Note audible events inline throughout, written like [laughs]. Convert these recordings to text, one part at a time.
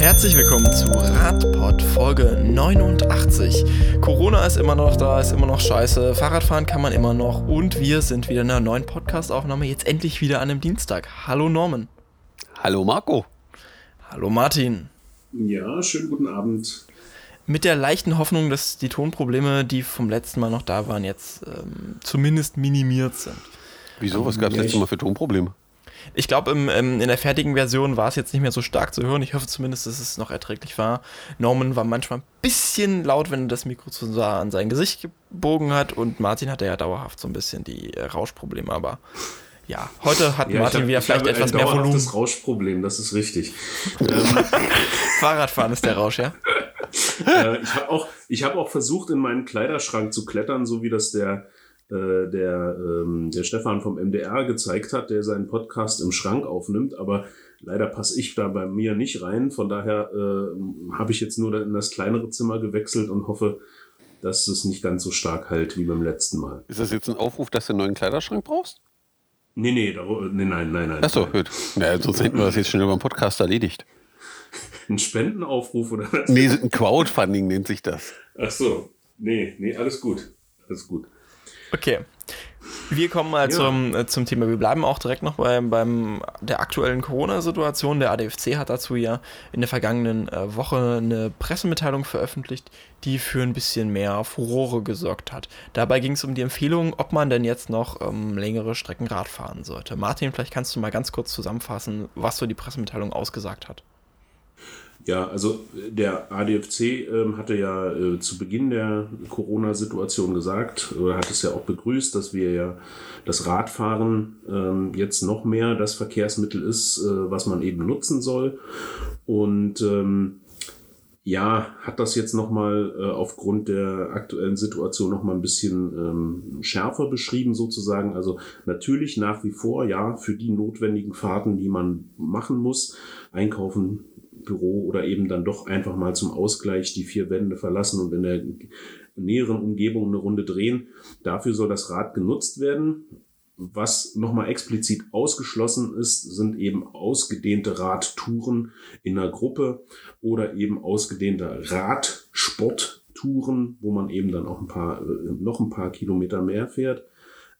Herzlich willkommen zu Radpod Folge 89. Corona ist immer noch da, ist immer noch scheiße. Fahrradfahren kann man immer noch und wir sind wieder in einer neuen Podcast-Aufnahme. Jetzt endlich wieder an einem Dienstag. Hallo Norman. Hallo Marco. Hallo Martin. Ja, schönen guten Abend. Mit der leichten Hoffnung, dass die Tonprobleme, die vom letzten Mal noch da waren, jetzt ähm, zumindest minimiert sind. Wieso? Was gab es letztes Mal für Tonprobleme? Ich glaube, ähm, in der fertigen Version war es jetzt nicht mehr so stark zu hören. Ich hoffe zumindest, dass es noch erträglich war. Norman war manchmal ein bisschen laut, wenn er das Mikro zu an sein Gesicht gebogen hat. Und Martin hatte ja dauerhaft so ein bisschen die äh, Rauschprobleme. Aber ja, heute hat ja, Martin hab, wieder vielleicht etwas mehr Volumen. Das Rauschproblem, das ist richtig. [laughs] Fahrradfahren ist der Rausch, ja? äh, ich habe auch, hab auch versucht, in meinen Kleiderschrank zu klettern, so wie das der äh, der, ähm, der Stefan vom MDR gezeigt hat, der seinen Podcast im Schrank aufnimmt, aber leider passe ich da bei mir nicht rein. Von daher äh, habe ich jetzt nur in das kleinere Zimmer gewechselt und hoffe, dass es nicht ganz so stark halt wie beim letzten Mal. Ist das jetzt ein Aufruf, dass du einen neuen Kleiderschrank brauchst? Nee, nee, da, nee nein, nein, nein. Achso, gut. Ja, sonst [laughs] hätten wir das jetzt schon über den Podcast erledigt. Ein Spendenaufruf oder was? Nee, ein Crowdfunding nennt sich das. Ach so. Nee, nee, alles gut. Alles gut. Okay. Wir kommen mal ja. zum, äh, zum Thema. Wir bleiben auch direkt noch bei, beim der aktuellen Corona-Situation. Der ADFC hat dazu ja in der vergangenen äh, Woche eine Pressemitteilung veröffentlicht, die für ein bisschen mehr Furore gesorgt hat. Dabei ging es um die Empfehlung, ob man denn jetzt noch ähm, längere Strecken Rad fahren sollte. Martin, vielleicht kannst du mal ganz kurz zusammenfassen, was so die Pressemitteilung ausgesagt hat. Ja, also der ADFC ähm, hatte ja äh, zu Beginn der Corona-Situation gesagt, oder hat es ja auch begrüßt, dass wir ja das Radfahren ähm, jetzt noch mehr das Verkehrsmittel ist, äh, was man eben nutzen soll. Und ähm, ja, hat das jetzt nochmal äh, aufgrund der aktuellen Situation nochmal ein bisschen ähm, schärfer beschrieben sozusagen. Also natürlich nach wie vor, ja, für die notwendigen Fahrten, die man machen muss, einkaufen, Büro oder eben dann doch einfach mal zum Ausgleich die vier Wände verlassen und in der näheren Umgebung eine Runde drehen. Dafür soll das Rad genutzt werden. Was nochmal explizit ausgeschlossen ist, sind eben ausgedehnte Radtouren in einer Gruppe oder eben ausgedehnte Radsporttouren, wo man eben dann auch ein paar, äh, noch ein paar Kilometer mehr fährt.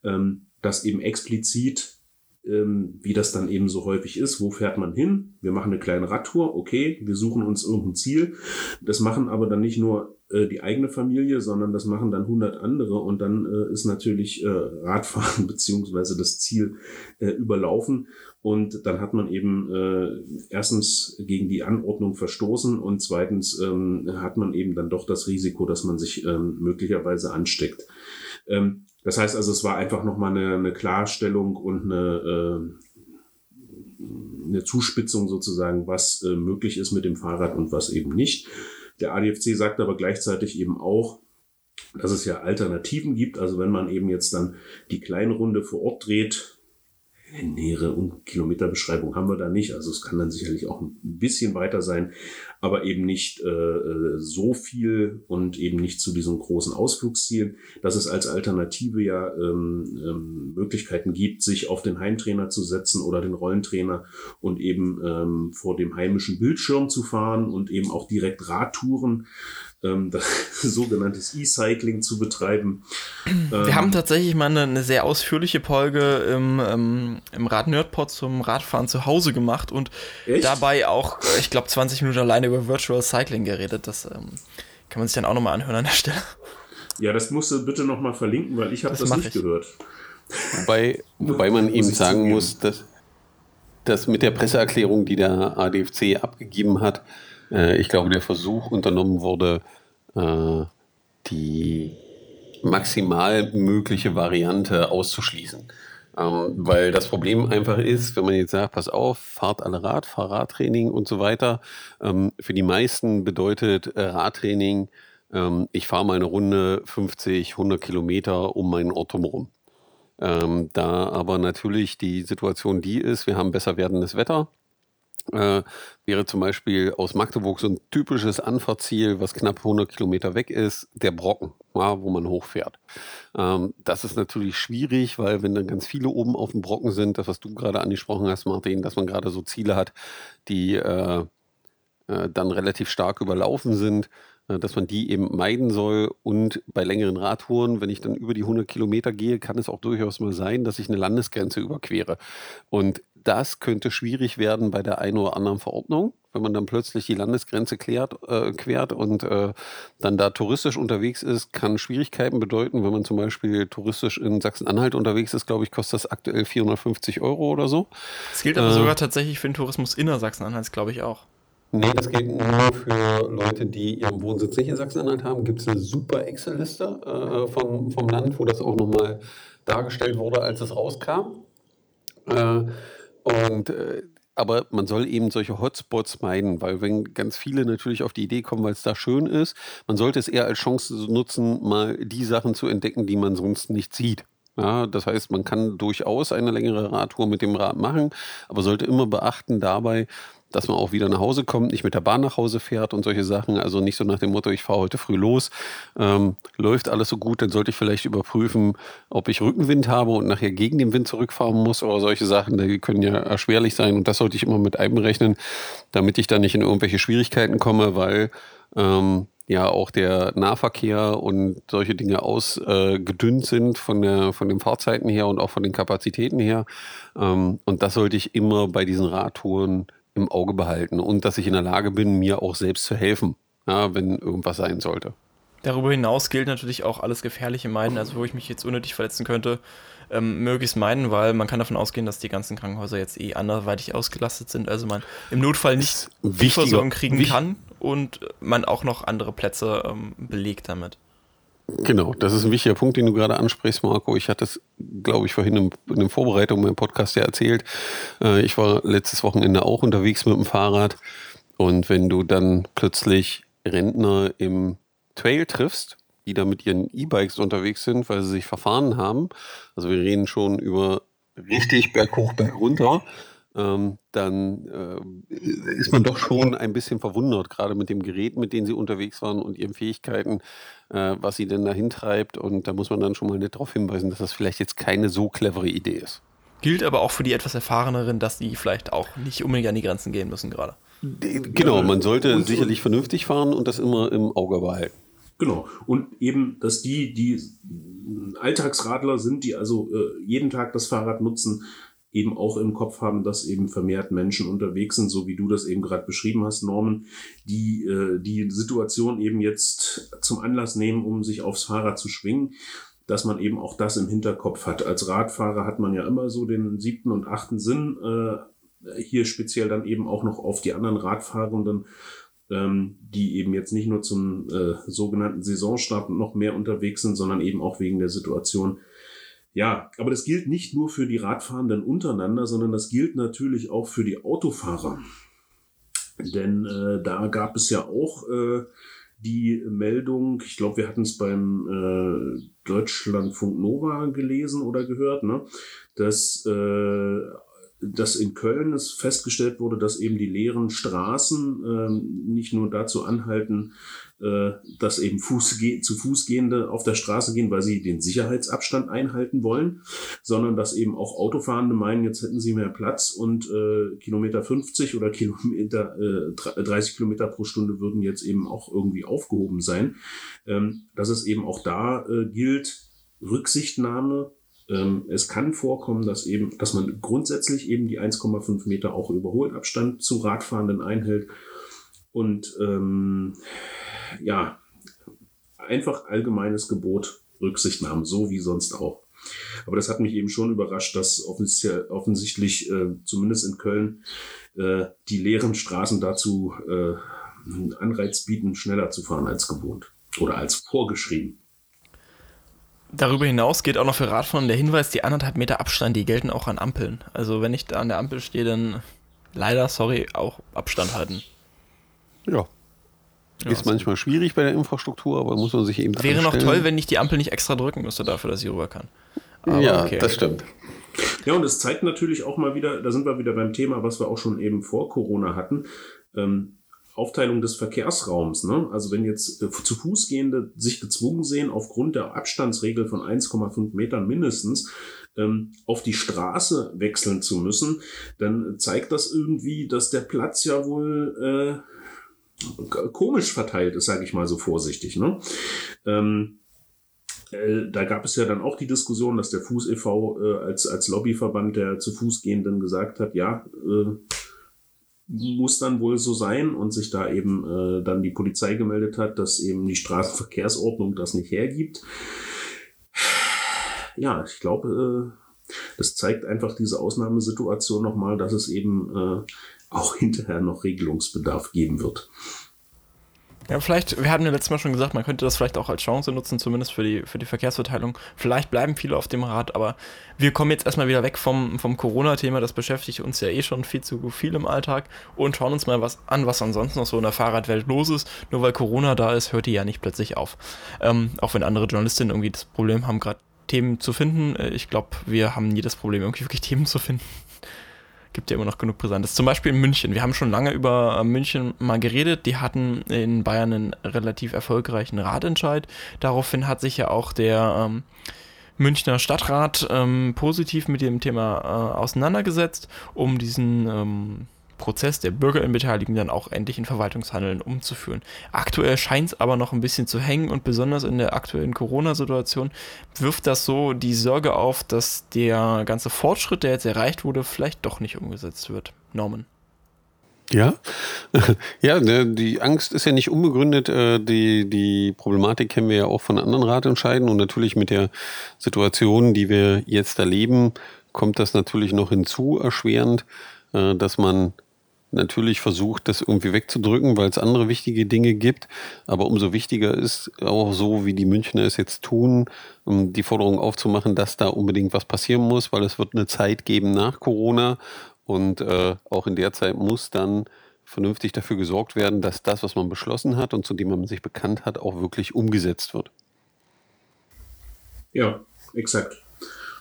Ähm, das eben explizit ähm, wie das dann eben so häufig ist. Wo fährt man hin? Wir machen eine kleine Radtour, okay, wir suchen uns irgendein Ziel. Das machen aber dann nicht nur äh, die eigene Familie, sondern das machen dann 100 andere und dann äh, ist natürlich äh, Radfahren [laughs] beziehungsweise das Ziel äh, überlaufen und dann hat man eben äh, erstens gegen die Anordnung verstoßen und zweitens ähm, hat man eben dann doch das Risiko, dass man sich ähm, möglicherweise ansteckt. Ähm, das heißt also, es war einfach nochmal eine, eine Klarstellung und eine, äh, eine Zuspitzung sozusagen, was äh, möglich ist mit dem Fahrrad und was eben nicht. Der ADFC sagt aber gleichzeitig eben auch, dass es ja Alternativen gibt. Also wenn man eben jetzt dann die kleine Runde vor Ort dreht, nähere Kilometerbeschreibung haben wir da nicht. Also es kann dann sicherlich auch ein bisschen weiter sein, aber eben nicht äh, so viel und eben nicht zu diesen großen Ausflugszielen, dass es als Alternative ja ähm, ähm, Möglichkeiten gibt, sich auf den Heimtrainer zu setzen oder den Rollentrainer und eben ähm, vor dem heimischen Bildschirm zu fahren und eben auch direkt Radtouren ähm, [laughs] sogenanntes E-Cycling zu betreiben. Wir ähm, haben tatsächlich mal eine, eine, sehr ausführliche Folge im, ähm, im Rad Nerdpod zum Radfahren zu Hause gemacht und echt? dabei auch, ich glaube, 20 Minuten alleine über Virtual Cycling geredet. Das ähm, kann man sich dann auch nochmal anhören an der Stelle. Ja, das musst du bitte nochmal verlinken, weil ich habe das, das nicht ich. gehört. Wobei, wobei man eben sagen muss, dass, dass mit der Presseerklärung, die der ADFC abgegeben hat, äh, ich glaube, der Versuch unternommen wurde, äh, die maximal mögliche Variante auszuschließen. Ähm, weil das Problem einfach ist, wenn man jetzt sagt, pass auf, fahrt alle Rad, fahr Radtraining und so weiter. Ähm, für die meisten bedeutet äh, Radtraining, ähm, ich fahre mal eine Runde 50, 100 Kilometer um meinen Ort drumherum. Ähm, da aber natürlich die Situation die ist, wir haben besser werdendes Wetter äh, wäre zum Beispiel aus Magdeburg so ein typisches Anfahrtziel, was knapp 100 Kilometer weg ist, der Brocken, ja, wo man hochfährt. Ähm, das ist natürlich schwierig, weil wenn dann ganz viele oben auf dem Brocken sind, das was du gerade angesprochen hast, Martin, dass man gerade so Ziele hat, die äh, äh, dann relativ stark überlaufen sind, äh, dass man die eben meiden soll. Und bei längeren Radtouren, wenn ich dann über die 100 Kilometer gehe, kann es auch durchaus mal sein, dass ich eine Landesgrenze überquere. Und das könnte schwierig werden bei der einen oder anderen Verordnung, wenn man dann plötzlich die Landesgrenze klärt, äh, quert und äh, dann da touristisch unterwegs ist, kann Schwierigkeiten bedeuten. Wenn man zum Beispiel touristisch in Sachsen-Anhalt unterwegs ist, glaube ich, kostet das aktuell 450 Euro oder so. Das gilt aber äh, sogar tatsächlich für den Tourismus inner Sachsen-Anhalts, glaube ich auch. Nee, das geht nur für Leute, die ihren Wohnsitz nicht in Sachsen-Anhalt haben. Gibt es eine super Excel-Liste äh, vom, vom Land, wo das auch nochmal dargestellt wurde, als es rauskam. Äh, und äh, aber man soll eben solche Hotspots meiden, weil wenn ganz viele natürlich auf die Idee kommen, weil es da schön ist, man sollte es eher als Chance nutzen, mal die Sachen zu entdecken, die man sonst nicht sieht. Ja, das heißt, man kann durchaus eine längere Radtour mit dem Rad machen, aber sollte immer beachten dabei, dass man auch wieder nach Hause kommt, nicht mit der Bahn nach Hause fährt und solche Sachen. Also nicht so nach dem Motto, ich fahre heute früh los, ähm, läuft alles so gut, dann sollte ich vielleicht überprüfen, ob ich Rückenwind habe und nachher gegen den Wind zurückfahren muss oder solche Sachen, die können ja erschwerlich sein und das sollte ich immer mit einberechnen, damit ich da nicht in irgendwelche Schwierigkeiten komme, weil ähm, ja auch der Nahverkehr und solche Dinge ausgedünnt äh, sind von, der, von den Fahrzeiten her und auch von den Kapazitäten her. Ähm, und das sollte ich immer bei diesen Radtouren im Auge behalten und dass ich in der Lage bin, mir auch selbst zu helfen, ja, wenn irgendwas sein sollte. Darüber hinaus gilt natürlich auch alles gefährliche Meiden, also wo ich mich jetzt unnötig verletzen könnte, ähm, möglichst meiden, weil man kann davon ausgehen, dass die ganzen Krankenhäuser jetzt eh anderweitig ausgelastet sind, also man im Notfall nicht Versorgung kriegen kann und man auch noch andere Plätze ähm, belegt damit. Genau, das ist ein wichtiger Punkt, den du gerade ansprichst, Marco. Ich hatte es, glaube ich, vorhin in, der Vorbereitung meinem Podcast ja erzählt. Äh, ich war letztes Wochenende auch unterwegs mit dem Fahrrad. Und wenn du dann plötzlich Rentner im Trail triffst, die da mit ihren E-Bikes unterwegs sind, weil sie sich verfahren haben, also wir reden schon über richtig berghoch, bergunter, ähm, dann äh, ist man doch schon ein bisschen verwundert, gerade mit dem Gerät, mit dem sie unterwegs waren und ihren Fähigkeiten, äh, was sie denn dahin treibt. Und da muss man dann schon mal nicht darauf hinweisen, dass das vielleicht jetzt keine so clevere Idee ist. Gilt aber auch für die etwas erfahreneren, dass die vielleicht auch nicht unbedingt an die Grenzen gehen müssen gerade. Genau, man sollte und, sicherlich vernünftig fahren und das immer im Auge behalten. Genau. Und eben, dass die, die Alltagsradler sind, die also äh, jeden Tag das Fahrrad nutzen, eben auch im Kopf haben, dass eben vermehrt Menschen unterwegs sind, so wie du das eben gerade beschrieben hast, Norman, die äh, die Situation eben jetzt zum Anlass nehmen, um sich aufs Fahrrad zu schwingen, dass man eben auch das im Hinterkopf hat. Als Radfahrer hat man ja immer so den siebten und achten Sinn, äh, hier speziell dann eben auch noch auf die anderen Radfahrenden, ähm, die eben jetzt nicht nur zum äh, sogenannten Saisonstart noch mehr unterwegs sind, sondern eben auch wegen der Situation, ja, aber das gilt nicht nur für die Radfahrenden untereinander, sondern das gilt natürlich auch für die Autofahrer. Denn äh, da gab es ja auch äh, die Meldung, ich glaube, wir hatten es beim äh, Deutschlandfunk Nova gelesen oder gehört, ne, dass, äh, dass in Köln es festgestellt wurde, dass eben die leeren Straßen äh, nicht nur dazu anhalten, äh, dass eben Fuß zu Fußgehende auf der Straße gehen, weil sie den Sicherheitsabstand einhalten wollen, sondern dass eben auch Autofahrende meinen, jetzt hätten sie mehr Platz und äh, Kilometer 50 oder Kilometer äh, 30 Kilometer pro Stunde würden jetzt eben auch irgendwie aufgehoben sein. Ähm, dass es eben auch da äh, gilt, Rücksichtnahme ähm, es kann vorkommen, dass eben, dass man grundsätzlich eben die 1,5 Meter auch Überholabstand zu Radfahrenden einhält. Und ähm, ja, einfach allgemeines Gebot Rücksichtnahme, so wie sonst auch. Aber das hat mich eben schon überrascht, dass offensichtlich, äh, zumindest in Köln, äh, die leeren Straßen dazu äh, Anreiz bieten, schneller zu fahren als gewohnt oder als vorgeschrieben. Darüber hinaus geht auch noch für Radfahren der Hinweis, die anderthalb Meter Abstand, die gelten auch an Ampeln. Also wenn ich da an der Ampel stehe, dann leider, sorry, auch Abstand halten. Ja, ja, ist manchmal schwierig bei der Infrastruktur, aber muss man sich eben. Wäre noch toll, wenn ich die Ampel nicht extra drücken müsste dafür, dass ich rüber kann. Aber ja, okay. das stimmt. Ja, und es zeigt natürlich auch mal wieder, da sind wir wieder beim Thema, was wir auch schon eben vor Corona hatten. Ähm, Aufteilung des Verkehrsraums. Ne? Also wenn jetzt äh, zu Fußgehende sich gezwungen sehen, aufgrund der Abstandsregel von 1,5 Metern mindestens, ähm, auf die Straße wechseln zu müssen, dann zeigt das irgendwie, dass der Platz ja wohl äh, komisch verteilt ist, sage ich mal so vorsichtig. Ne? Ähm, äh, da gab es ja dann auch die Diskussion, dass der Fuß e.V. Äh, als, als Lobbyverband der zu Fuß gehenden gesagt hat, ja, äh, muss dann wohl so sein und sich da eben äh, dann die Polizei gemeldet hat, dass eben die Straßenverkehrsordnung das nicht hergibt. Ja, ich glaube, äh, das zeigt einfach diese Ausnahmesituation nochmal, dass es eben äh, auch hinterher noch Regelungsbedarf geben wird. Ja, vielleicht, wir hatten ja letztes Mal schon gesagt, man könnte das vielleicht auch als Chance nutzen, zumindest für die, für die Verkehrsverteilung. Vielleicht bleiben viele auf dem Rad, aber wir kommen jetzt erstmal wieder weg vom, vom Corona-Thema. Das beschäftigt uns ja eh schon viel zu viel im Alltag und schauen uns mal was an, was ansonsten noch so in der Fahrradwelt los ist. Nur weil Corona da ist, hört die ja nicht plötzlich auf. Ähm, auch wenn andere Journalistinnen irgendwie das Problem haben, gerade Themen zu finden. Äh, ich glaube, wir haben nie das Problem, irgendwie wirklich Themen zu finden gibt ja immer noch genug Brisantes. Zum Beispiel in München. Wir haben schon lange über äh, München mal geredet. Die hatten in Bayern einen relativ erfolgreichen Ratentscheid. Daraufhin hat sich ja auch der ähm, Münchner Stadtrat ähm, positiv mit dem Thema äh, auseinandergesetzt, um diesen ähm, Prozess der Bürgerinnenbeteiligung dann auch endlich in Verwaltungshandeln umzuführen. Aktuell scheint es aber noch ein bisschen zu hängen und besonders in der aktuellen Corona-Situation wirft das so die Sorge auf, dass der ganze Fortschritt, der jetzt erreicht wurde, vielleicht doch nicht umgesetzt wird. Norman. Ja, [laughs] ja, ne, die Angst ist ja nicht unbegründet. Äh, die, die Problematik kennen wir ja auch von anderen Ratentscheiden und natürlich mit der Situation, die wir jetzt erleben, kommt das natürlich noch hinzu, erschwerend, äh, dass man natürlich versucht, das irgendwie wegzudrücken, weil es andere wichtige Dinge gibt. Aber umso wichtiger ist auch so, wie die Münchner es jetzt tun, um die Forderung aufzumachen, dass da unbedingt was passieren muss, weil es wird eine Zeit geben nach Corona und äh, auch in der Zeit muss dann vernünftig dafür gesorgt werden, dass das, was man beschlossen hat und zu dem man sich bekannt hat, auch wirklich umgesetzt wird. Ja, exakt.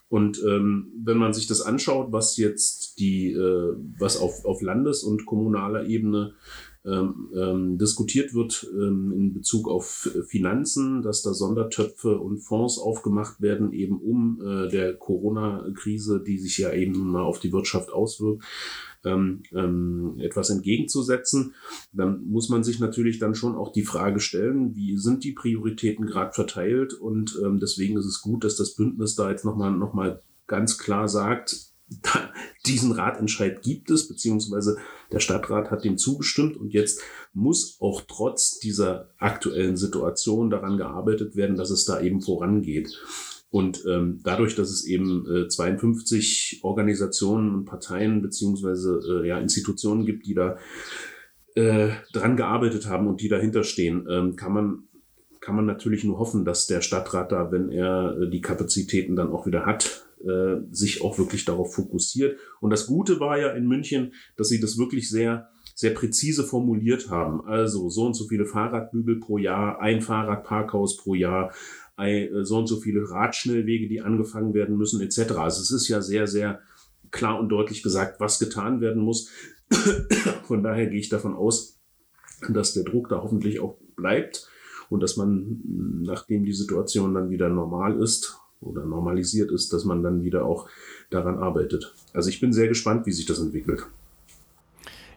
Und ähm, wenn man sich das anschaut, was jetzt die, äh, was auf, auf Landes- und kommunaler Ebene ähm, ähm, diskutiert wird ähm, in Bezug auf Finanzen, dass da Sondertöpfe und Fonds aufgemacht werden, eben um äh, der Corona-Krise, die sich ja eben mal auf die Wirtschaft auswirkt, ähm, ähm, etwas entgegenzusetzen, dann muss man sich natürlich dann schon auch die Frage stellen, wie sind die Prioritäten gerade verteilt? Und ähm, deswegen ist es gut, dass das Bündnis da jetzt nochmal noch mal ganz klar sagt, [laughs] diesen Ratentscheid gibt es, beziehungsweise der Stadtrat hat dem zugestimmt und jetzt muss auch trotz dieser aktuellen Situation daran gearbeitet werden, dass es da eben vorangeht. Und ähm, dadurch, dass es eben äh, 52 Organisationen und Parteien beziehungsweise äh, ja, Institutionen gibt, die da äh, dran gearbeitet haben und die dahinter stehen, ähm, kann man kann man natürlich nur hoffen, dass der Stadtrat da, wenn er äh, die Kapazitäten dann auch wieder hat, äh, sich auch wirklich darauf fokussiert. Und das Gute war ja in München, dass sie das wirklich sehr sehr präzise formuliert haben. Also so und so viele Fahrradbügel pro Jahr, ein Fahrradparkhaus pro Jahr, äh, so und so viele Radschnellwege, die angefangen werden müssen, etc. Also es ist ja sehr, sehr klar und deutlich gesagt, was getan werden muss. [coughs] Von daher gehe ich davon aus, dass der Druck da hoffentlich auch bleibt und dass man, nachdem die Situation dann wieder normal ist oder normalisiert ist, dass man dann wieder auch daran arbeitet. Also ich bin sehr gespannt, wie sich das entwickelt.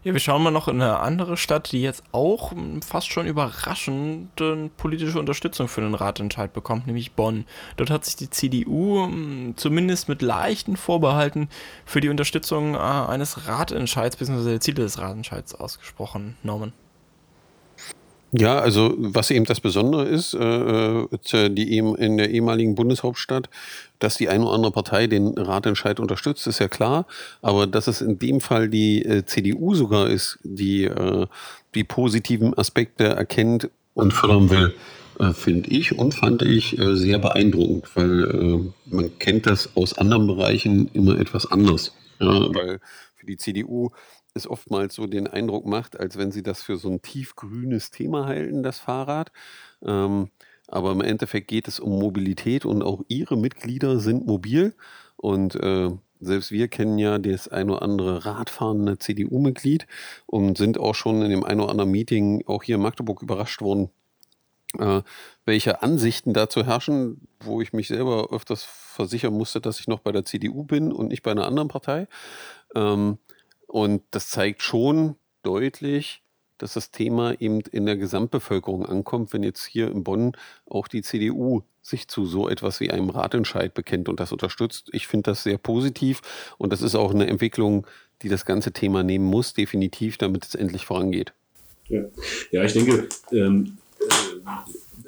Ja, wir schauen mal noch in eine andere Stadt, die jetzt auch fast schon überraschend politische Unterstützung für den Ratentscheid bekommt, nämlich Bonn. Dort hat sich die CDU hm, zumindest mit leichten Vorbehalten für die Unterstützung äh, eines Ratentscheids bzw. der Ziele des Ratentscheids ausgesprochen. Norman. Ja, also was eben das Besondere ist, äh, äh die in der ehemaligen Bundeshauptstadt, dass die eine oder andere Partei den Ratentscheid unterstützt, ist ja klar. Aber dass es in dem Fall die äh, CDU sogar ist, die äh, die positiven Aspekte erkennt und fördern will, äh, finde ich und fand ich äh, sehr beeindruckend, weil man kennt das aus anderen Bereichen immer etwas anders. Ja, weil für die CDU es oftmals so den Eindruck macht, als wenn sie das für so ein tiefgrünes Thema halten, das Fahrrad. Ähm, aber im Endeffekt geht es um Mobilität und auch ihre Mitglieder sind mobil. Und äh, selbst wir kennen ja das ein oder andere radfahrende CDU-Mitglied und sind auch schon in dem ein oder anderen Meeting auch hier in Magdeburg überrascht worden, äh, welche Ansichten dazu herrschen, wo ich mich selber öfters versichern musste, dass ich noch bei der CDU bin und nicht bei einer anderen Partei. Ähm, und das zeigt schon deutlich, dass das Thema eben in der Gesamtbevölkerung ankommt, wenn jetzt hier in Bonn auch die CDU sich zu so etwas wie einem Ratentscheid bekennt und das unterstützt. Ich finde das sehr positiv und das ist auch eine Entwicklung, die das ganze Thema nehmen muss, definitiv, damit es endlich vorangeht. Ja, ja ich denke, ähm, äh,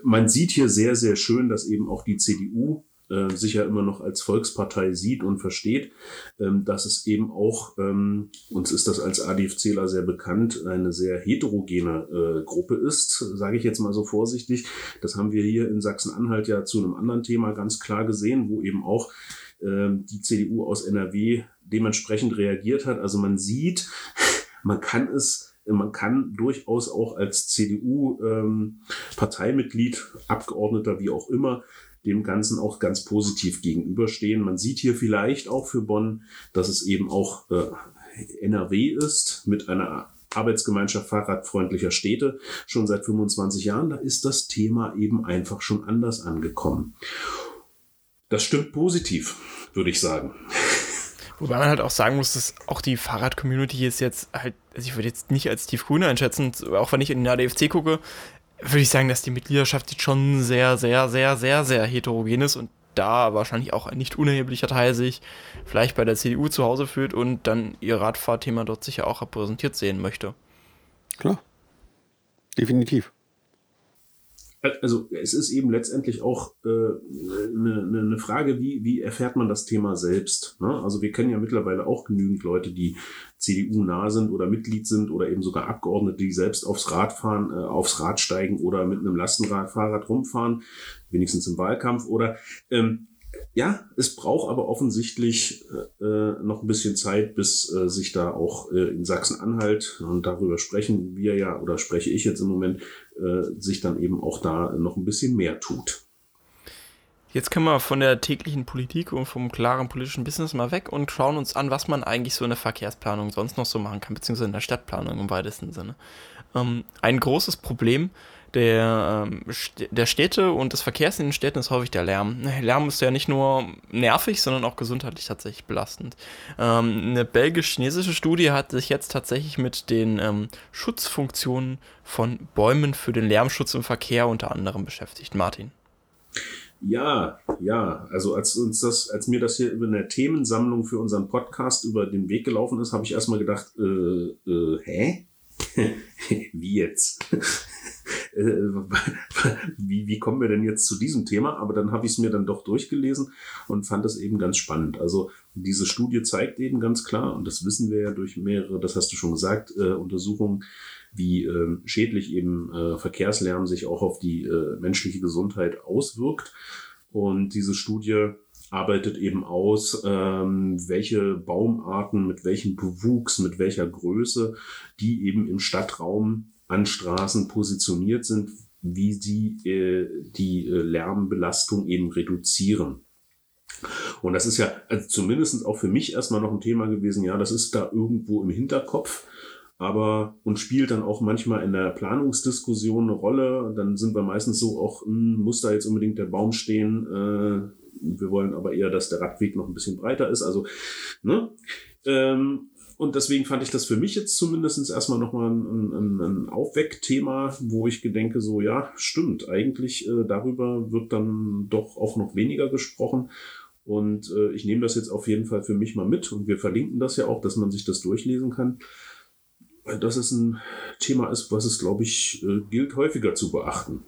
man sieht hier sehr, sehr schön, dass eben auch die CDU äh, sich ja immer noch als Volkspartei sieht und versteht, ähm, dass es eben auch, ähm, uns ist das als ADFCler sehr bekannt, eine sehr heterogene äh, Gruppe ist, sage ich jetzt mal so vorsichtig. Das haben wir hier in Sachsen-Anhalt ja zu einem anderen Thema ganz klar gesehen, wo eben auch ähm, die CDU aus NRW dementsprechend reagiert hat. Also man sieht, [laughs] man kann es man kann durchaus auch als CDU-Parteimitglied, ähm, Abgeordneter, wie auch immer, dem Ganzen auch ganz positiv gegenüberstehen. Man sieht hier vielleicht auch für Bonn, dass es eben auch äh, NRW ist mit einer Arbeitsgemeinschaft fahrradfreundlicher Städte schon seit 25 Jahren. Da ist das Thema eben einfach schon anders angekommen. Das stimmt positiv, würde ich sagen. [laughs] Wobei man halt auch sagen muss, dass auch die Fahrrad-Community ist jetzt halt, also ich würde jetzt nicht als tiefgrün einschätzen, auch wenn ich in den ADFC gucke, würde ich sagen, dass die Mitgliedschaft jetzt schon sehr, sehr, sehr, sehr, sehr heterogen ist und da wahrscheinlich auch ein nicht unerheblicher Teil sich vielleicht bei der CDU zu Hause fühlt und dann ihr Radfahrthema dort sicher auch repräsentiert sehen möchte. Klar. Definitiv. Also es ist eben letztendlich auch äh, eine, ne, ne Frage, wie, wie erfährt man das Thema selbst? Ne? Also wir kennen ja mittlerweile auch genügend Leute, die CDU nah sind oder Mitglied sind oder eben sogar Abgeordnete, die selbst aufs Rad fahren, äh, aufs Rad steigen oder mit einem Lastenradfahrrad rumfahren, wenigstens im Wahlkampf oder ähm, ja, es braucht aber offensichtlich äh, noch ein bisschen Zeit, bis äh, sich da auch äh, in Sachsen-Anhalt, und darüber sprechen wir ja, oder spreche ich jetzt im Moment, äh, sich dann eben auch da noch ein bisschen mehr tut. Jetzt können wir von der täglichen Politik und vom klaren politischen Business mal weg und schauen uns an, was man eigentlich so in der Verkehrsplanung sonst noch so machen kann, beziehungsweise in der Stadtplanung im weitesten Sinne. Ähm, ein großes Problem der, ähm, der Städte und des Verkehrs in den Städten ist häufig der Lärm. Lärm ist ja nicht nur nervig, sondern auch gesundheitlich tatsächlich belastend. Ähm, eine belgisch-chinesische Studie hat sich jetzt tatsächlich mit den ähm, Schutzfunktionen von Bäumen für den Lärmschutz im Verkehr unter anderem beschäftigt. Martin. Ja, ja. Also als uns das, als mir das hier über eine Themensammlung für unseren Podcast über den Weg gelaufen ist, habe ich erstmal gedacht, äh, äh, hä? [laughs] Wie jetzt? Äh, [laughs] wie, wie kommen wir denn jetzt zu diesem Thema? Aber dann habe ich es mir dann doch durchgelesen und fand das eben ganz spannend. Also diese Studie zeigt eben ganz klar, und das wissen wir ja durch mehrere, das hast du schon gesagt, äh, Untersuchungen, wie äh, schädlich eben äh, Verkehrslärm sich auch auf die äh, menschliche Gesundheit auswirkt. Und diese Studie arbeitet eben aus, ähm, welche Baumarten mit welchem Bewuchs, mit welcher Größe, die eben im Stadtraum an Straßen positioniert sind, wie sie äh, die äh, Lärmbelastung eben reduzieren. Und das ist ja also zumindest auch für mich erstmal noch ein Thema gewesen, ja, das ist da irgendwo im Hinterkopf aber und spielt dann auch manchmal in der Planungsdiskussion eine Rolle. Dann sind wir meistens so auch, hm, muss da jetzt unbedingt der Baum stehen? Äh, wir wollen aber eher, dass der Radweg noch ein bisschen breiter ist. Also, ne? Ähm, und deswegen fand ich das für mich jetzt zumindest erstmal nochmal ein, ein, ein Aufweckthema, wo ich gedenke, so ja, stimmt, eigentlich äh, darüber wird dann doch auch noch weniger gesprochen. Und äh, ich nehme das jetzt auf jeden Fall für mich mal mit und wir verlinken das ja auch, dass man sich das durchlesen kann weil das ist ein Thema ist, was es, glaube ich, äh, gilt häufiger zu beachten.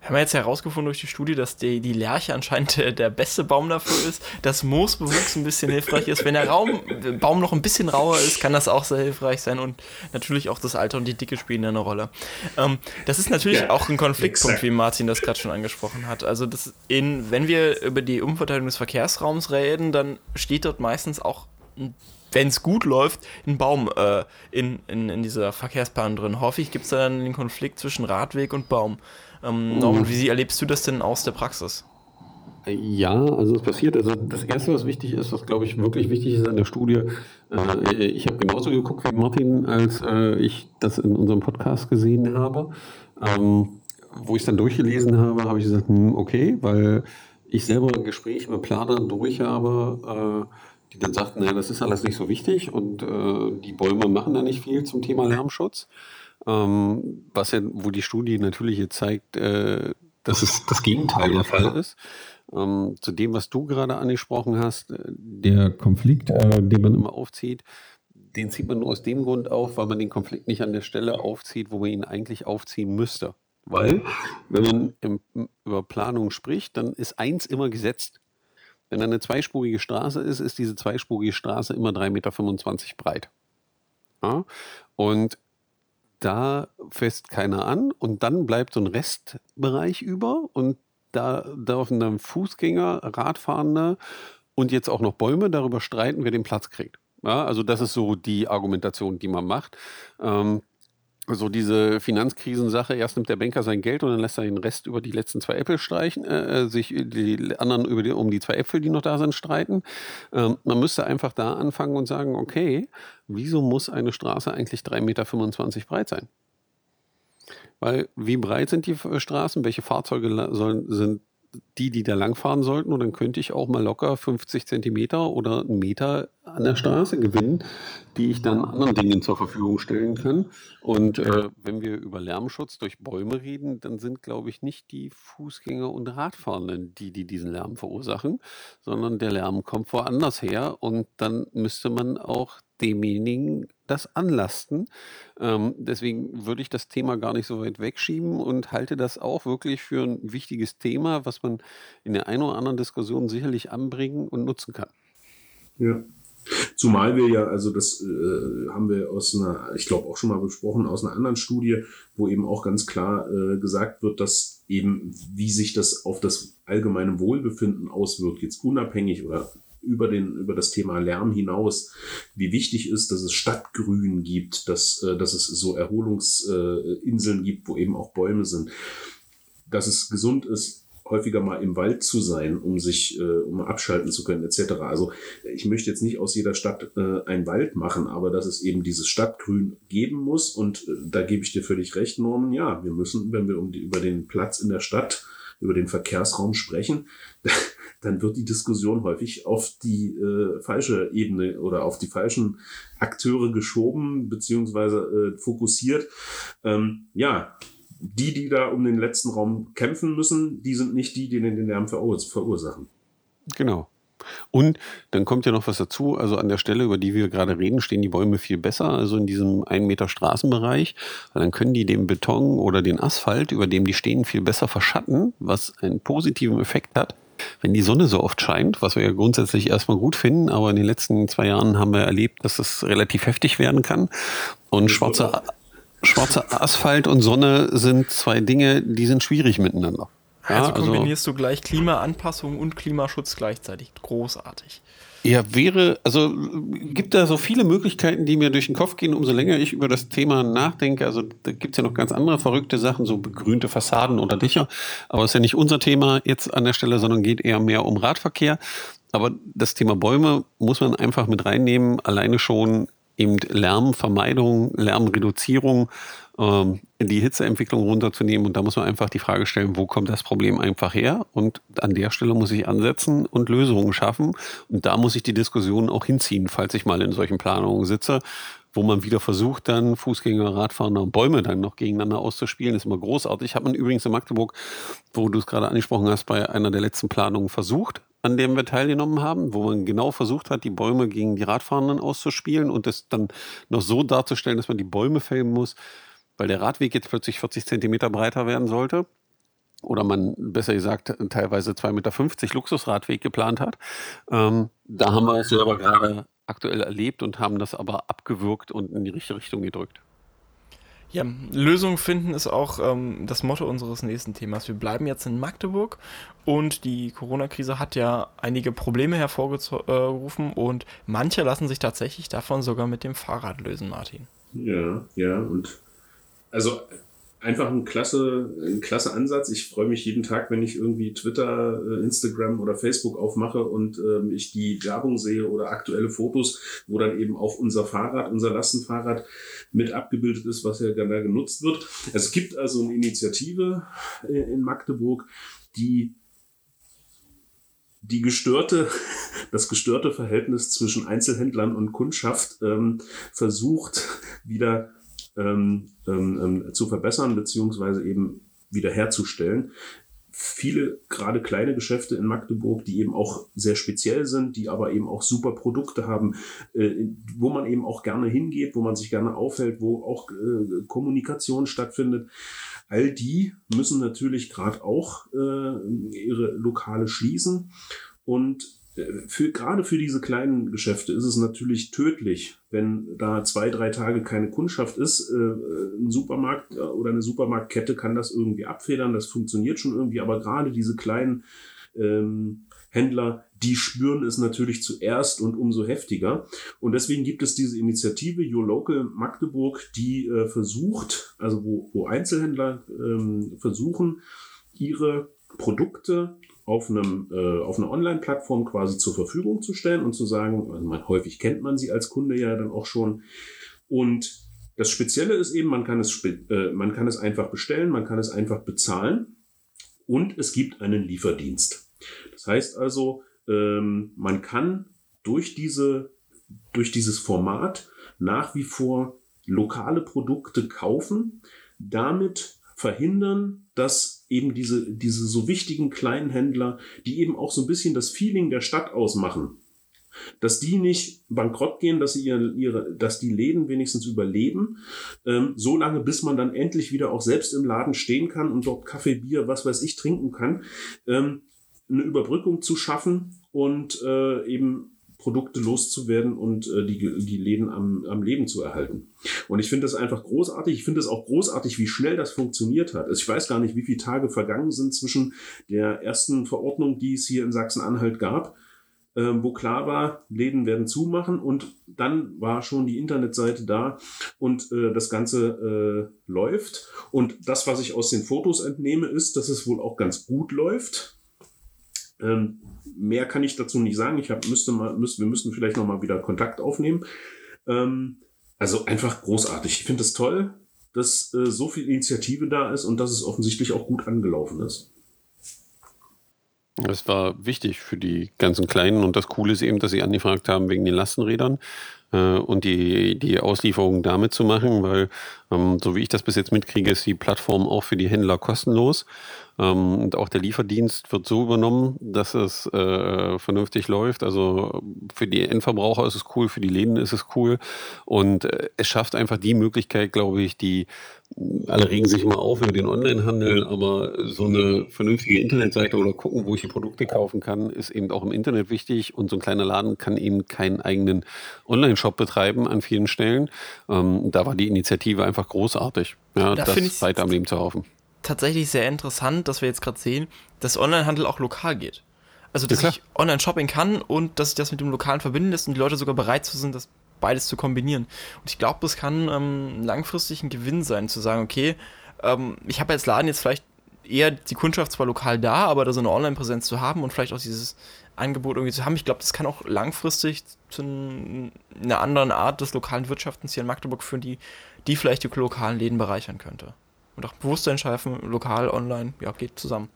Wir haben jetzt herausgefunden durch die Studie, dass die, die Lerche anscheinend der, der beste Baum dafür ist, dass Moosbewuchs ein bisschen hilfreich ist. Wenn der Raum, der Baum noch ein bisschen rauer ist, kann das auch sehr hilfreich sein und natürlich auch das Alter und die Dicke spielen eine Rolle. Ähm, das ist natürlich ja, auch ein Konfliktpunkt, exakt. wie Martin das gerade schon angesprochen hat. Also in, wenn wir über die Umverteilung des Verkehrsraums reden, dann steht dort meistens auch ein wenn es gut läuft, ein Baum äh, in, in, in dieser Verkehrsplan drin. Häufig gibt es dann den Konflikt zwischen Radweg und Baum. Ähm, Norman, wie erlebst du das denn aus der Praxis? Ja, also es passiert. Also das Erste, was wichtig ist, was glaube ich wirklich wichtig ist an der Studie, äh, ich habe genauso geguckt wie Martin, als äh, ich das in unserem Podcast gesehen habe. Ähm, wo ich es dann durchgelesen habe, habe ich gesagt, hm, okay, weil ich selber ein Gespräch mit Planern durch habe, äh, die dann sagten, naja, das ist alles nicht so wichtig und äh, die Bäume machen da nicht viel zum Thema Lärmschutz. Ähm, was ja, wo die Studie natürlich jetzt zeigt, äh, dass es das Gegenteil der Fall ist. Ähm, zu dem, was du gerade angesprochen hast, äh, der Konflikt, äh, den man immer aufzieht, den zieht man nur aus dem Grund auf, weil man den Konflikt nicht an der Stelle aufzieht, wo man ihn eigentlich aufziehen müsste. Weil, wenn man im, über Planung spricht, dann ist eins immer gesetzt. Wenn eine zweispurige Straße ist, ist diese zweispurige Straße immer 3,25 Meter breit. Ja? Und da fässt keiner an und dann bleibt so ein Restbereich über und da dürfen dann Fußgänger, Radfahrende und jetzt auch noch Bäume darüber streiten, wer den Platz kriegt. Ja, also das ist so die Argumentation, die man macht. Ähm, so diese Finanzkrisensache, erst nimmt der Banker sein Geld und dann lässt er den Rest über die letzten zwei Äpfel streichen, äh, äh sich die anderen über die, um die zwei Äpfel, die noch da sind, streiten. Ähm, man müsste einfach da anfangen und sagen, okay, wieso muss eine Straße eigentlich 3,25 Meter breit sein? Weil wie breit sind die Straßen? Welche Fahrzeuge sollen, sind die, die da langfahren sollten. Und dann könnte ich auch mal locker 50 Zentimeter oder einen Meter an der Straße gewinnen, die ich dann anderen Dingen zur Verfügung stellen kann. Und äh, wenn wir über Lärmschutz durch Bäume reden, dann sind, glaube ich, nicht die Fußgänger und Radfahrenden die, die diesen Lärm verursachen, sondern der Lärm kommt woanders her. Und dann müsste man auch demjenigen das anlasten. Ähm, deswegen würde ich das Thema gar nicht so weit wegschieben und halte das auch wirklich für ein wichtiges Thema, was man in der einen oder anderen Diskussion sicherlich anbringen und nutzen kann. Ja. Zumal wir ja, also das äh, haben wir aus einer, ich glaube auch schon mal besprochen, aus einer anderen Studie, wo eben auch ganz klar äh, gesagt wird, dass eben, wie sich das auf das allgemeine Wohlbefinden auswirkt, jetzt unabhängig oder über, den, über das Thema Lärm hinaus, wie wichtig ist, dass es Stadtgrün gibt, dass, äh, dass es so Erholungsinseln gibt, wo eben auch Bäume sind, dass es gesund ist, häufiger mal im Wald zu sein, um sich, äh, um abschalten zu können, etc. Also ich möchte jetzt nicht aus jeder Stadt äh, einen Wald machen, aber dass es eben dieses Stadtgrün geben muss und äh, da gebe ich dir völlig recht, Norman. Ja, wir müssen, wenn wir um die, über den Platz in der Stadt, über den Verkehrsraum sprechen, dann wird die Diskussion häufig auf die äh, falsche Ebene oder auf die falschen Akteure geschoben beziehungsweise äh, fokussiert. Ähm, ja, die, die da um den letzten Raum kämpfen müssen, die sind nicht die, die den Lärm verursachen. Genau. Und dann kommt ja noch was dazu. Also an der Stelle, über die wir gerade reden, stehen die Bäume viel besser, also in diesem 1 Meter Straßenbereich. Dann können die den Beton oder den Asphalt, über dem die stehen, viel besser verschatten, was einen positiven Effekt hat wenn die Sonne so oft scheint, was wir ja grundsätzlich erstmal gut finden, aber in den letzten zwei Jahren haben wir erlebt, dass es relativ heftig werden kann. Und schwarzer, schwarzer Asphalt und Sonne sind zwei Dinge, die sind schwierig miteinander. Ja, also kombinierst also, du gleich Klimaanpassung und Klimaschutz gleichzeitig. Großartig. Ja, wäre, also gibt da so viele Möglichkeiten, die mir durch den Kopf gehen, umso länger ich über das Thema nachdenke. Also da gibt es ja noch ganz andere verrückte Sachen, so begrünte Fassaden oder Dächer. Aber es ist ja nicht unser Thema jetzt an der Stelle, sondern geht eher mehr um Radverkehr. Aber das Thema Bäume muss man einfach mit reinnehmen, alleine schon eben Lärmvermeidung, Lärmreduzierung ähm, die Hitzeentwicklung runterzunehmen. Und da muss man einfach die Frage stellen, wo kommt das Problem einfach her? Und an der Stelle muss ich ansetzen und Lösungen schaffen. Und da muss ich die Diskussion auch hinziehen, falls ich mal in solchen Planungen sitze wo man wieder versucht, dann Fußgänger, Radfahrer und Bäume dann noch gegeneinander auszuspielen, ist immer großartig. Hat man übrigens in Magdeburg, wo du es gerade angesprochen hast, bei einer der letzten Planungen versucht, an dem wir teilgenommen haben, wo man genau versucht hat, die Bäume gegen die Radfahrenden auszuspielen und das dann noch so darzustellen, dass man die Bäume fällen muss, weil der Radweg jetzt plötzlich 40 Zentimeter breiter werden sollte. Oder man, besser gesagt, teilweise 2,50 Meter Luxusradweg geplant hat. Ähm, da haben wir es selber gerade aktuell erlebt und haben das aber abgewürgt und in die richtige Richtung gedrückt. Ja, Lösung finden ist auch ähm, das Motto unseres nächsten Themas. Wir bleiben jetzt in Magdeburg und die Corona-Krise hat ja einige Probleme hervorgerufen und manche lassen sich tatsächlich davon sogar mit dem Fahrrad lösen, Martin. Ja, ja, und also einfach ein klasse, ein klasse Ansatz. Ich freue mich jeden Tag, wenn ich irgendwie Twitter, äh, Instagram oder Facebook aufmache und ähm, ich die Werbung sehe oder aktuelle Fotos, wo dann eben auch unser Fahrrad, unser Lastenfahrrad mit abgebildet ist, was ja da genutzt wird. Es gibt also eine Initiative äh, in Magdeburg, die die gestörte, [laughs] das gestörte Verhältnis zwischen Einzelhändlern und Kundschaft ähm, versucht wieder ähm, ähm, ähm, zu verbessern beziehungsweise eben wiederherzustellen viele gerade kleine Geschäfte in Magdeburg, die eben auch sehr speziell sind, die aber eben auch super Produkte haben, äh, wo man eben auch gerne hingeht, wo man sich gerne aufhält, wo auch äh, Kommunikation stattfindet. All die müssen natürlich gerade auch äh, ihre Lokale schließen und für, gerade für diese kleinen Geschäfte ist es natürlich tödlich, wenn da zwei, drei Tage keine Kundschaft ist. Äh, ein Supermarkt äh, oder eine Supermarktkette kann das irgendwie abfedern, das funktioniert schon irgendwie, aber gerade diese kleinen ähm, Händler, die spüren es natürlich zuerst und umso heftiger. Und deswegen gibt es diese Initiative Your Local Magdeburg, die äh, versucht, also wo, wo Einzelhändler ähm, versuchen, ihre Produkte auf, einem, äh, auf einer Online-Plattform quasi zur Verfügung zu stellen und zu sagen, also man, häufig kennt man sie als Kunde ja dann auch schon. Und das Spezielle ist eben, man kann es, äh, man kann es einfach bestellen, man kann es einfach bezahlen und es gibt einen Lieferdienst. Das heißt also, ähm, man kann durch, diese, durch dieses Format nach wie vor lokale Produkte kaufen, damit verhindern, dass eben diese, diese so wichtigen kleinen Händler, die eben auch so ein bisschen das Feeling der Stadt ausmachen, dass die nicht bankrott gehen, dass sie ihre, ihre, dass die Läden wenigstens überleben, ähm, so lange, bis man dann endlich wieder auch selbst im Laden stehen kann und dort Kaffee, Bier, was weiß ich, trinken kann, ähm, eine Überbrückung zu schaffen und äh, eben Produkte loszuwerden und äh, die, die Läden am, am Leben zu erhalten. Und ich finde das einfach großartig. Ich finde es auch großartig, wie schnell das funktioniert hat. Also ich weiß gar nicht, wie viele Tage vergangen sind zwischen der ersten Verordnung, die es hier in Sachsen-Anhalt gab, äh, wo klar war, Läden werden zumachen und dann war schon die Internetseite da und äh, das Ganze äh, läuft. Und das, was ich aus den Fotos entnehme, ist, dass es wohl auch ganz gut läuft. Ähm, mehr kann ich dazu nicht sagen. Ich hab, müsste mal, müsste, wir müssten vielleicht noch mal wieder Kontakt aufnehmen. Ähm, also einfach großartig. Ich finde es das toll, dass äh, so viel Initiative da ist und dass es offensichtlich auch gut angelaufen ist. Das war wichtig für die ganzen Kleinen und das Coole ist eben, dass sie angefragt haben wegen den Lastenrädern äh, und die, die Auslieferung damit zu machen, weil ähm, so wie ich das bis jetzt mitkriege, ist die Plattform auch für die Händler kostenlos. Ähm, und auch der Lieferdienst wird so übernommen, dass es äh, vernünftig läuft. Also für die Endverbraucher ist es cool, für die Läden ist es cool. Und äh, es schafft einfach die Möglichkeit, glaube ich, die alle regen sich immer auf über den Onlinehandel, aber so eine vernünftige Internetseite oder gucken, wo ich die Produkte kaufen kann, ist eben auch im Internet wichtig. Und so ein kleiner Laden kann eben keinen eigenen Online-Shop betreiben an vielen Stellen. Ähm, da war die Initiative einfach großartig, ja, da das weiter am Leben zu hoffen tatsächlich sehr interessant, dass wir jetzt gerade sehen, dass Onlinehandel auch lokal geht. Also, dass ja, ich Online-Shopping kann und dass sich das mit dem Lokalen verbinden lässt und die Leute sogar bereit sind, das beides zu kombinieren. Und ich glaube, das kann ähm, langfristig ein Gewinn sein, zu sagen, okay, ähm, ich habe als Laden jetzt vielleicht eher die Kundschaft zwar lokal da, aber da so eine Online-Präsenz zu haben und vielleicht auch dieses Angebot irgendwie zu haben. Ich glaube, das kann auch langfristig zu einer anderen Art des lokalen Wirtschaftens hier in Magdeburg führen, die, die vielleicht die lokalen Läden bereichern könnte und auch Bewusstsein schaffen, lokal, online, ja, geht zusammen.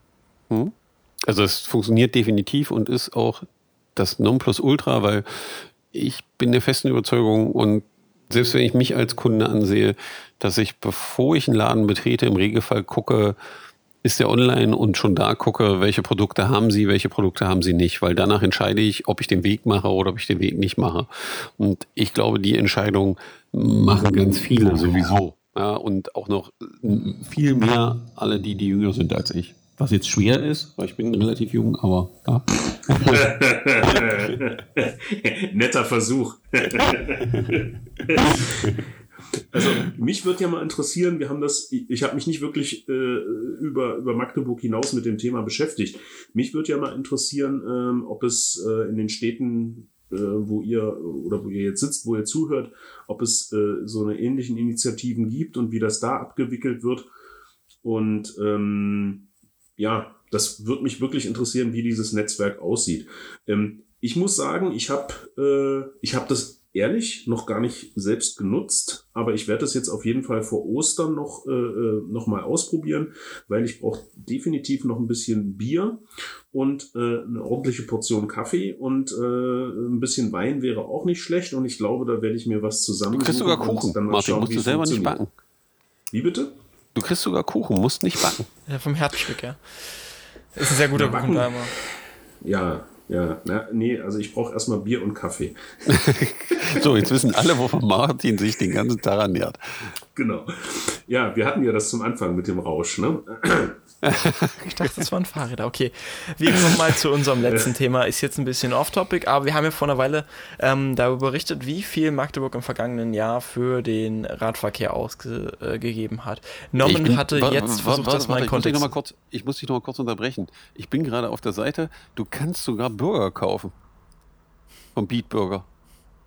Mhm. Also es funktioniert definitiv und ist auch das Nonplusultra, weil ich bin der festen Überzeugung und selbst wenn ich mich als Kunde ansehe, dass ich, bevor ich einen Laden betrete, im Regelfall gucke, ist der online und schon da gucke, welche Produkte haben sie, welche Produkte haben sie nicht, weil danach entscheide ich, ob ich den Weg mache oder ob ich den Weg nicht mache. Und ich glaube, die Entscheidung machen ganz viele sowieso. Ja, und auch noch viel mehr alle, die, die jünger sind als ich. Was jetzt schwer ist, weil ich bin relativ jung, aber ja. [laughs] Netter Versuch. [laughs] Also mich würde ja mal interessieren, wir haben das, ich habe mich nicht wirklich äh, über, über Magdeburg hinaus mit dem Thema beschäftigt. Mich würde ja mal interessieren, ähm, ob es äh, in den Städten äh, wo ihr oder wo ihr jetzt sitzt, wo ihr zuhört, ob es äh, so eine ähnlichen Initiativen gibt und wie das da abgewickelt wird. Und ähm, ja, das würde mich wirklich interessieren, wie dieses Netzwerk aussieht. Ähm, ich muss sagen, ich habe äh, ich habe das ehrlich noch gar nicht selbst genutzt, aber ich werde das jetzt auf jeden Fall vor Ostern noch, äh, äh noch mal ausprobieren, weil ich brauche definitiv noch ein bisschen Bier und äh, eine ordentliche Portion Kaffee und äh, ein bisschen Wein wäre auch nicht schlecht und ich glaube, da werde ich mir was zusammen. Du kriegst sogar Kuchen, dann Martin, schauen, musst du selber nicht backen. Wie bitte? Du kriegst sogar Kuchen, musst nicht backen. Ja, vom Herzstück, ja. Ist ein sehr guter Kuchen da immer. Ja, ja, na, nee, also ich brauche erstmal Bier und Kaffee. [laughs] so, jetzt wissen alle, wovon Martin sich den ganzen Tag ernährt. Genau. Ja, wir hatten ja das zum Anfang mit dem Rausch, ne? [laughs] ich dachte, das waren Fahrräder. Okay, wir kommen mal zu unserem letzten Thema. Ist jetzt ein bisschen off-topic, aber wir haben ja vor einer Weile ähm, darüber berichtet, wie viel Magdeburg im vergangenen Jahr für den Radverkehr ausgegeben hat. Norman bin, hatte jetzt versucht, das mal in Kontext... Ich muss, ich muss dich noch mal kurz unterbrechen. Ich bin gerade auf der Seite, du kannst sogar Burger kaufen. Vom Beat Burger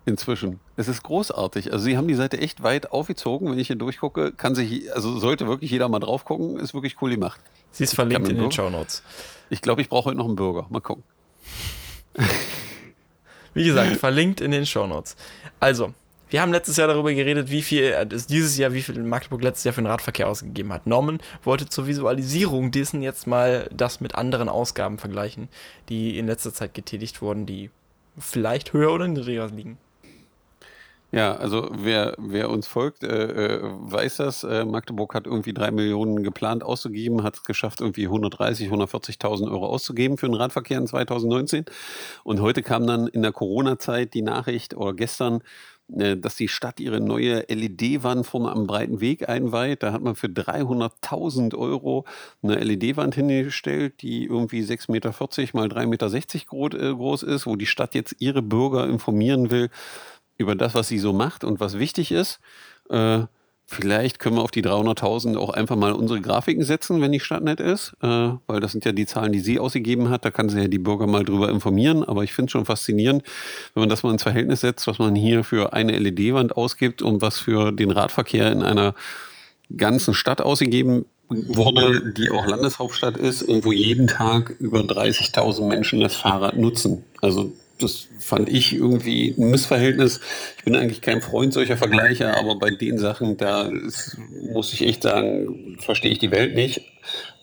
inzwischen. Es ist großartig. Also sie haben die Seite echt weit aufgezogen. Wenn ich hier durchgucke, kann sich, also sollte wirklich jeder mal drauf gucken. Ist wirklich cool gemacht. Sie ist verlinkt in den Show Notes. Ich glaube, ich brauche heute noch einen Burger. Mal gucken. [laughs] Wie gesagt, verlinkt in den Show Notes. Also, wir haben letztes Jahr darüber geredet, wie viel, äh, dieses Jahr, wie viel Magdeburg letztes Jahr für den Radverkehr ausgegeben hat. Norman wollte zur Visualisierung dessen jetzt mal das mit anderen Ausgaben vergleichen, die in letzter Zeit getätigt wurden, die vielleicht höher oder niedriger liegen. Ja, also wer, wer uns folgt, äh, äh, weiß das. Äh, Magdeburg hat irgendwie drei Millionen geplant auszugeben, hat es geschafft, irgendwie 130, 140.000 Euro auszugeben für den Radverkehr in 2019. Und heute kam dann in der Corona-Zeit die Nachricht, oder gestern, äh, dass die Stadt ihre neue LED-Wand vorne am breiten Weg einweiht. Da hat man für 300.000 Euro eine LED-Wand hingestellt, die irgendwie 6,40 Meter mal 3,60 Meter äh, groß ist, wo die Stadt jetzt ihre Bürger informieren will, über das, was sie so macht und was wichtig ist. Äh, vielleicht können wir auf die 300.000 auch einfach mal unsere Grafiken setzen, wenn die Stadt nett ist, äh, weil das sind ja die Zahlen, die sie ausgegeben hat. Da kann sie ja die Bürger mal drüber informieren. Aber ich finde es schon faszinierend, wenn man das mal ins Verhältnis setzt, was man hier für eine LED-Wand ausgibt und was für den Radverkehr in einer ganzen Stadt ausgegeben wurde, die auch Landeshauptstadt ist und wo jeden Tag über 30.000 Menschen das Fahrrad nutzen. Also das fand ich irgendwie ein Missverhältnis. Ich bin eigentlich kein Freund solcher Vergleiche, aber bei den Sachen, da ist, muss ich echt sagen, verstehe ich die Welt nicht.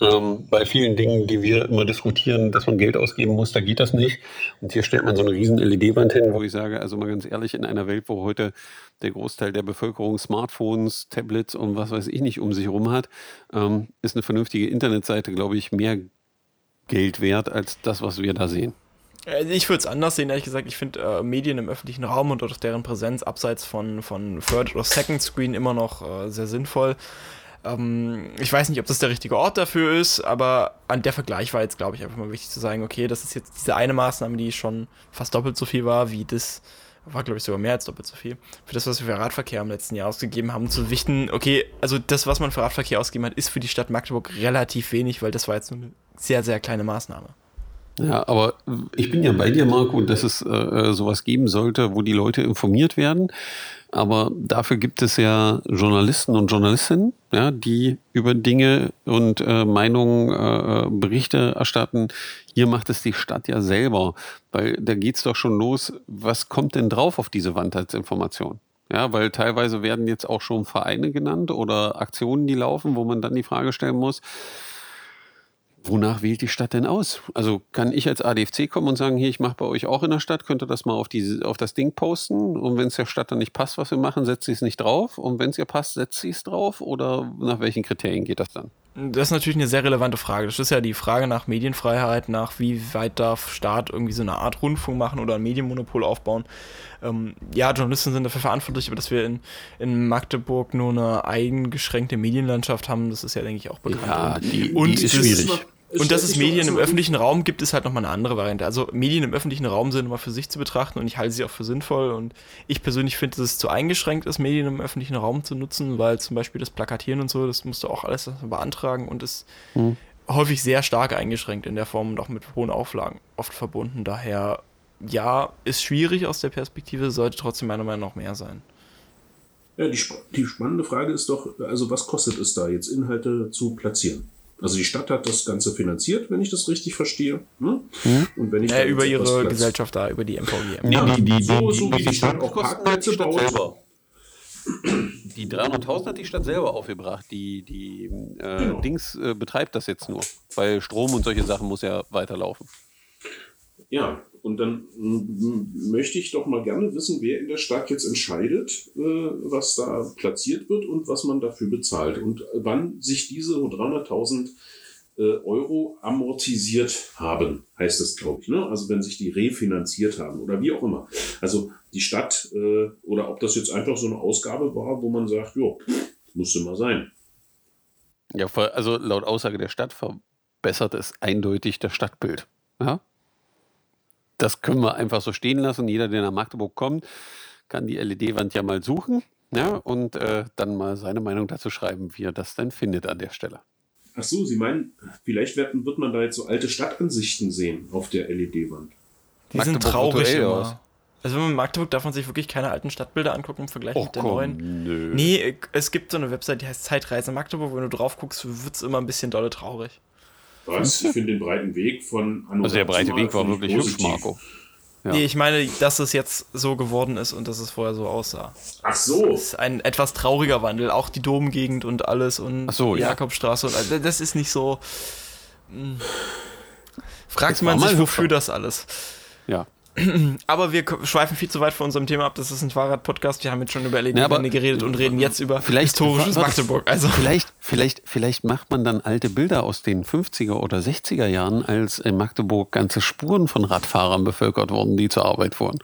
Ähm, bei vielen Dingen, die wir immer diskutieren, dass man Geld ausgeben muss, da geht das nicht. Und hier stellt man so eine riesen LED-Wand hin, wo ich sage, also mal ganz ehrlich, in einer Welt, wo heute der Großteil der Bevölkerung Smartphones, Tablets und was weiß ich nicht um sich herum hat, ähm, ist eine vernünftige Internetseite, glaube ich, mehr Geld wert als das, was wir da sehen. Also ich würde es anders sehen, ehrlich gesagt. Ich finde äh, Medien im öffentlichen Raum und auch deren Präsenz abseits von, von Third oder Second Screen immer noch äh, sehr sinnvoll. Ähm, ich weiß nicht, ob das der richtige Ort dafür ist, aber an der Vergleich war jetzt, glaube ich, einfach mal wichtig zu sagen, okay, das ist jetzt diese eine Maßnahme, die schon fast doppelt so viel war, wie das, war glaube ich sogar mehr als doppelt so viel, für das, was wir für Radverkehr im letzten Jahr ausgegeben haben, zu wichten, okay, also das, was man für Radverkehr ausgegeben hat, ist für die Stadt Magdeburg relativ wenig, weil das war jetzt nur eine sehr, sehr kleine Maßnahme. Ja, aber ich bin ja bei dir, Marco, dass es äh, äh, sowas geben sollte, wo die Leute informiert werden. Aber dafür gibt es ja Journalisten und Journalistinnen, ja, die über Dinge und äh, Meinungen äh, Berichte erstatten. Hier macht es die Stadt ja selber, weil da geht's doch schon los. Was kommt denn drauf auf diese Wand als Information? Ja, weil teilweise werden jetzt auch schon Vereine genannt oder Aktionen, die laufen, wo man dann die Frage stellen muss, wonach wählt die Stadt denn aus? Also kann ich als ADFC kommen und sagen, hier, ich mache bei euch auch in der Stadt, könnt ihr das mal auf, die, auf das Ding posten und wenn es der Stadt dann nicht passt, was wir machen, setzt sie es nicht drauf und wenn es ihr passt, setzt sie es drauf oder nach welchen Kriterien geht das dann? Das ist natürlich eine sehr relevante Frage. Das ist ja die Frage nach Medienfreiheit, nach wie weit darf Staat irgendwie so eine Art Rundfunk machen oder ein Medienmonopol aufbauen. Ähm, ja, Journalisten sind dafür verantwortlich, aber dass wir in, in Magdeburg nur eine eingeschränkte Medienlandschaft haben, das ist ja, denke ich, auch bekannt. Ja, die, und die ist schwierig. Und dass es Medien im öffentlichen Raum gibt, ist halt nochmal eine andere Variante. Also Medien im öffentlichen Raum sind immer für sich zu betrachten und ich halte sie auch für sinnvoll. Und ich persönlich finde, dass es zu eingeschränkt ist, Medien im öffentlichen Raum zu nutzen, weil zum Beispiel das Plakatieren und so, das musst du auch alles beantragen und ist hm. häufig sehr stark eingeschränkt in der Form und auch mit hohen Auflagen oft verbunden. Daher, ja, ist schwierig aus der Perspektive, sollte trotzdem meiner Meinung nach mehr sein. Ja, die, die spannende Frage ist doch, also was kostet es da jetzt, Inhalte zu platzieren? Also die Stadt hat das Ganze finanziert, wenn ich das richtig verstehe. Ne? Mhm. Und wenn ich äh, über ihre Gesellschaft da, über die MVG. Ja, die, die, die, so, so wie die Stadt auch Parkplätze baut. Selber. Die 300.000 hat die Stadt selber aufgebracht. Die, die äh, genau. Dings äh, betreibt das jetzt nur, weil Strom und solche Sachen muss ja weiterlaufen. Ja, und dann möchte ich doch mal gerne wissen, wer in der Stadt jetzt entscheidet, äh, was da platziert wird und was man dafür bezahlt und wann sich diese 300.000 äh, Euro amortisiert haben, heißt es, glaube ich. Ne? Also wenn sich die refinanziert haben oder wie auch immer. Also die Stadt äh, oder ob das jetzt einfach so eine Ausgabe war, wo man sagt, ja, musste mal sein. Ja, also laut Aussage der Stadt verbessert es eindeutig das Stadtbild. Ja? Das können wir einfach so stehen lassen. Jeder, der nach Magdeburg kommt, kann die LED-Wand ja mal suchen ja, und äh, dann mal seine Meinung dazu schreiben, wie er das denn findet an der Stelle. Ach so, Sie meinen, vielleicht wird, wird man da jetzt so alte Stadtansichten sehen auf der LED-Wand. Die Magdeburg sind traurig immer. Aus. Also wenn man in Magdeburg darf man sich wirklich keine alten Stadtbilder angucken im Vergleich Och, mit der komm, neuen. Nö. Nee, es gibt so eine Website, die heißt Zeitreise Magdeburg. Wenn du drauf guckst, wird es immer ein bisschen dolle traurig. Was? Ich finde den breiten Weg von Anno Also der breite Weg war wirklich hübsch, Marco. Ja. Nee, ich meine, dass es jetzt so geworden ist und dass es vorher so aussah. Ach so. Das ist ein etwas trauriger Wandel. Auch die Domgegend und alles und so, die ja. Jakobstraße. Und, also das ist nicht so. Mh. Hm. Fragt man sich, wofür das alles. Ja. [clears throat] Aber wir schweifen viel zu weit von unserem Thema ab. Das ist ein Fahrrad-Podcast. Wir haben jetzt schon über Erlebnisse ja, geredet und reden jetzt über historisches Magdeburg. Also. Vielleicht, [laughs] vielleicht, vielleicht macht man dann alte Bilder aus den 50er oder 60er Jahren, als in Magdeburg ganze Spuren von Radfahrern bevölkert wurden, die zur Arbeit fuhren.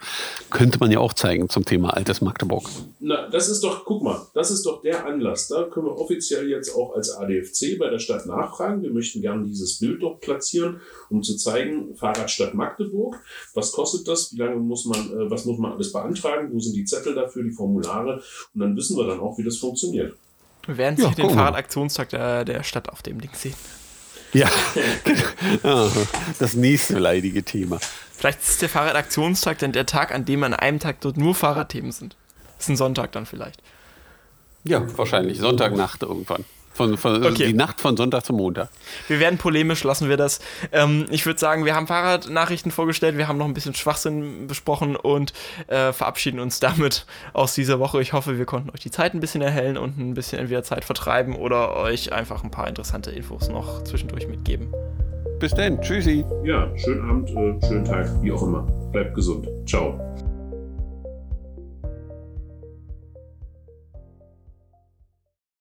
Könnte man ja auch zeigen zum Thema altes Magdeburg. Na, das ist doch, guck mal, das ist doch der Anlass. Da können wir offiziell jetzt auch als ADFC bei der Stadt nachfragen. Wir möchten gerne dieses Bild dort platzieren, um zu zeigen, Fahrradstadt Magdeburg. Was kostet kostet das, wie lange muss man, äh, was muss man alles beantragen, wo sind die Zettel dafür, die Formulare und dann wissen wir dann auch, wie das funktioniert. Wir werden ja, den Fahrradaktionstag der, der Stadt auf dem Ding sehen. Ja, genau. [laughs] das nächste leidige Thema. Vielleicht ist der Fahrradaktionstag dann der Tag, an dem an einem Tag dort nur Fahrradthemen sind. Das ist ein Sonntag dann vielleicht. Ja, wahrscheinlich. Sonntagnacht irgendwann. Von, von also okay. Die Nacht von Sonntag zum Montag. Wir werden polemisch, lassen wir das. Ähm, ich würde sagen, wir haben Fahrradnachrichten vorgestellt, wir haben noch ein bisschen Schwachsinn besprochen und äh, verabschieden uns damit aus dieser Woche. Ich hoffe, wir konnten euch die Zeit ein bisschen erhellen und ein bisschen entweder Zeit vertreiben oder euch einfach ein paar interessante Infos noch zwischendurch mitgeben. Bis dann, tschüssi. Ja, schönen Abend, äh, schönen Tag, wie auch immer. Bleibt gesund. Ciao.